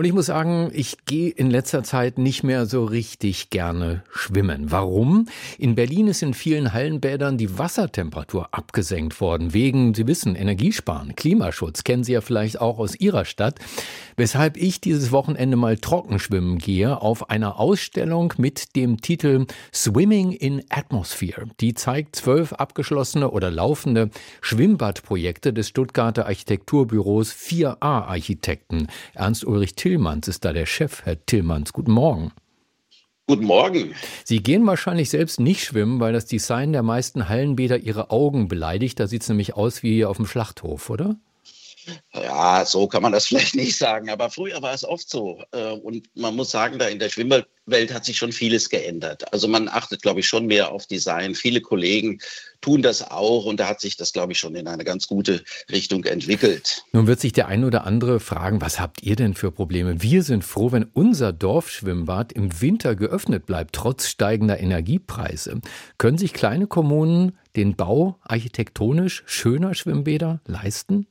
und ich muss sagen, ich gehe in letzter Zeit nicht mehr so richtig gerne schwimmen. Warum? In Berlin ist in vielen Hallenbädern die Wassertemperatur abgesenkt worden, wegen, Sie wissen, Energiesparen, Klimaschutz, kennen Sie ja vielleicht auch aus Ihrer Stadt. Weshalb ich dieses Wochenende mal trockenschwimmen gehe auf einer Ausstellung mit dem Titel Swimming in Atmosphere. Die zeigt zwölf abgeschlossene oder laufende Schwimmbadprojekte des Stuttgarter Architekturbüros 4a Architekten. Ernst Ulrich Till Tillmanns ist da der Chef. Herr Tillmanns, guten Morgen. Guten Morgen. Sie gehen wahrscheinlich selbst nicht schwimmen, weil das Design der meisten Hallenbäder Ihre Augen beleidigt. Da sieht es nämlich aus wie auf dem Schlachthof, oder? Ja, so kann man das vielleicht nicht sagen, aber früher war es oft so. Äh, und man muss sagen, da in der Schwimmerwelt hat sich schon vieles geändert. Also man achtet, glaube ich, schon mehr auf Design. Viele Kollegen tun das auch und da hat sich das, glaube ich, schon in eine ganz gute Richtung entwickelt. Nun wird sich der ein oder andere fragen, was habt ihr denn für Probleme? Wir sind froh, wenn unser Dorfschwimmbad im Winter geöffnet bleibt, trotz steigender Energiepreise. Können sich kleine Kommunen den Bau architektonisch schöner Schwimmbäder leisten?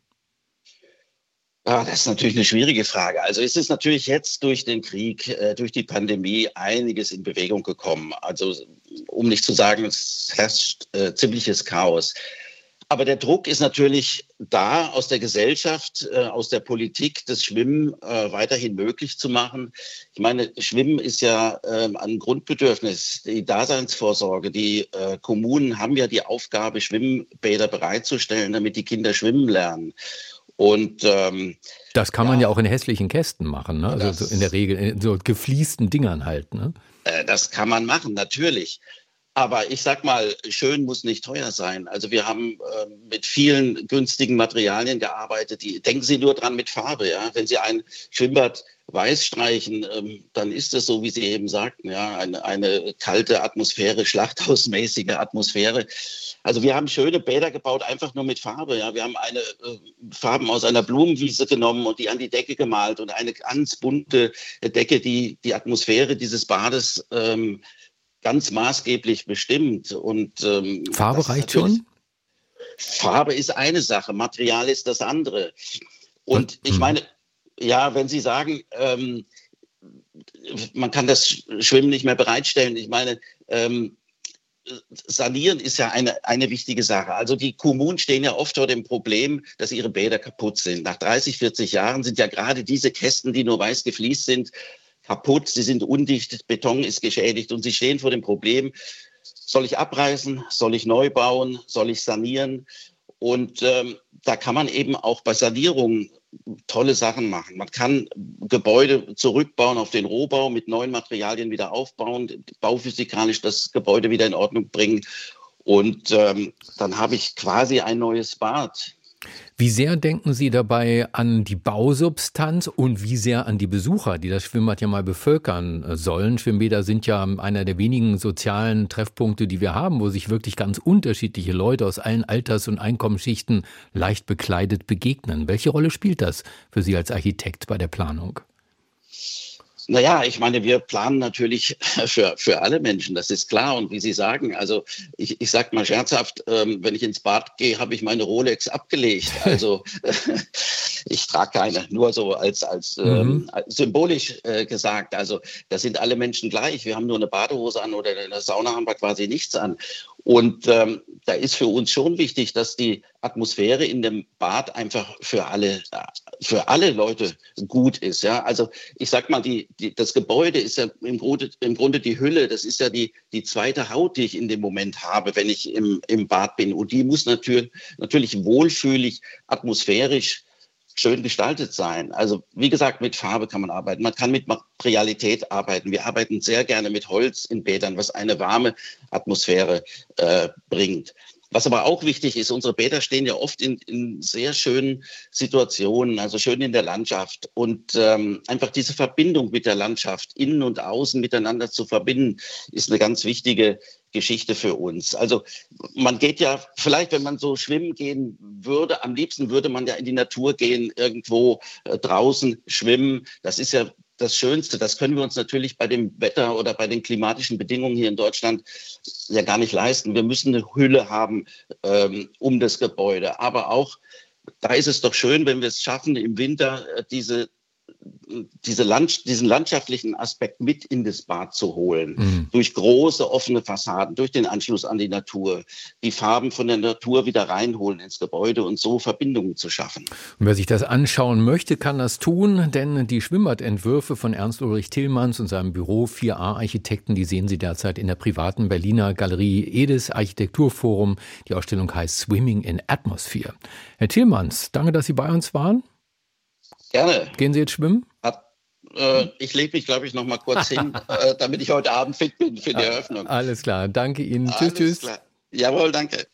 Ah, das ist natürlich eine schwierige Frage. Also es ist natürlich jetzt durch den Krieg, äh, durch die Pandemie einiges in Bewegung gekommen. Also um nicht zu sagen, es herrscht äh, ziemliches Chaos. Aber der Druck ist natürlich da, aus der Gesellschaft, äh, aus der Politik, das Schwimmen äh, weiterhin möglich zu machen. Ich meine, Schwimmen ist ja äh, ein Grundbedürfnis, die Daseinsvorsorge. Die äh, Kommunen haben ja die Aufgabe, Schwimmbäder bereitzustellen, damit die Kinder schwimmen lernen. Und ähm, das kann ja, man ja auch in hässlichen Kästen machen, ne? Also so in der Regel in so gefliesten Dingern halt. Ne? Äh, das kann man machen, natürlich. Aber ich sag mal, schön muss nicht teuer sein. Also wir haben äh, mit vielen günstigen Materialien gearbeitet. Die, denken Sie nur dran mit Farbe. Ja? Wenn Sie ein Schwimmbad weiß streichen, ähm, dann ist es so, wie Sie eben sagten, ja, eine, eine kalte Atmosphäre, schlachthausmäßige Atmosphäre. Also wir haben schöne Bäder gebaut, einfach nur mit Farbe. Ja. Wir haben eine äh, Farben aus einer Blumenwiese genommen und die an die Decke gemalt und eine ganz bunte Decke, die die Atmosphäre dieses Bades ähm, ganz maßgeblich bestimmt. Und ähm, Farbe reicht schon? Farbe ist eine Sache, Material ist das andere. Und ich hm. meine, ja, wenn Sie sagen, ähm, man kann das Schwimmen nicht mehr bereitstellen, ich meine, ähm, Sanieren ist ja eine, eine wichtige Sache. Also die Kommunen stehen ja oft vor dem Problem, dass ihre Bäder kaputt sind. Nach 30, 40 Jahren sind ja gerade diese Kästen, die nur weiß gefliest sind, kaputt. Sie sind undicht, Beton ist geschädigt und sie stehen vor dem Problem, soll ich abreißen, soll ich neu bauen, soll ich sanieren? Und ähm, da kann man eben auch bei Sanierungen tolle Sachen machen. Man kann Gebäude zurückbauen auf den Rohbau, mit neuen Materialien wieder aufbauen, bauphysikalisch das Gebäude wieder in Ordnung bringen. Und ähm, dann habe ich quasi ein neues Bad. Wie sehr denken Sie dabei an die Bausubstanz und wie sehr an die Besucher, die das Schwimmbad ja mal bevölkern sollen? Schwimmbäder sind ja einer der wenigen sozialen Treffpunkte, die wir haben, wo sich wirklich ganz unterschiedliche Leute aus allen Alters- und Einkommensschichten leicht bekleidet begegnen. Welche Rolle spielt das für Sie als Architekt bei der Planung? Naja, ich meine, wir planen natürlich für, für alle Menschen, das ist klar. Und wie Sie sagen, also ich, ich sage mal scherzhaft, ähm, wenn ich ins Bad gehe, habe ich meine Rolex abgelegt. Also ich trage keine, nur so als, als mhm. ähm, symbolisch äh, gesagt. Also da sind alle Menschen gleich. Wir haben nur eine Badehose an oder in der Sauna haben wir quasi nichts an. Und ähm, da ist für uns schon wichtig, dass die Atmosphäre in dem Bad einfach für alle, für alle Leute gut ist. Ja, also ich sag mal, die, die, das Gebäude ist ja im Grunde, im Grunde die Hülle. Das ist ja die, die zweite Haut, die ich in dem Moment habe, wenn ich im, im Bad bin. Und die muss natürlich, natürlich wohlfühlig, atmosphärisch schön gestaltet sein. Also wie gesagt, mit Farbe kann man arbeiten. Man kann mit Materialität arbeiten. Wir arbeiten sehr gerne mit Holz in Bädern, was eine warme Atmosphäre äh, bringt. Was aber auch wichtig ist, unsere Bäder stehen ja oft in, in sehr schönen Situationen, also schön in der Landschaft. Und ähm, einfach diese Verbindung mit der Landschaft, innen und außen miteinander zu verbinden, ist eine ganz wichtige Geschichte für uns. Also man geht ja, vielleicht wenn man so schwimmen gehen würde, am liebsten würde man ja in die Natur gehen, irgendwo äh, draußen schwimmen. Das ist ja das Schönste. Das können wir uns natürlich bei dem Wetter oder bei den klimatischen Bedingungen hier in Deutschland ja gar nicht leisten. Wir müssen eine Hülle haben ähm, um das Gebäude. Aber auch da ist es doch schön, wenn wir es schaffen, im Winter äh, diese diese Land, diesen landschaftlichen Aspekt mit in das Bad zu holen. Mhm. Durch große offene Fassaden, durch den Anschluss an die Natur, die Farben von der Natur wieder reinholen ins Gebäude und so Verbindungen zu schaffen. Und wer sich das anschauen möchte, kann das tun, denn die Schwimmbadentwürfe von Ernst Ulrich Tillmanns und seinem Büro 4a Architekten, die sehen Sie derzeit in der privaten Berliner Galerie Edis Architekturforum. Die Ausstellung heißt Swimming in Atmosphere. Herr Tillmanns, danke, dass Sie bei uns waren. Gerne. Gehen Sie jetzt schwimmen? Äh, ich lege mich, glaube ich, noch mal kurz hin, äh, damit ich heute Abend fit bin für die Eröffnung. Alles klar. Danke Ihnen. Alles tschüss, tschüss. Klar. Jawohl, danke.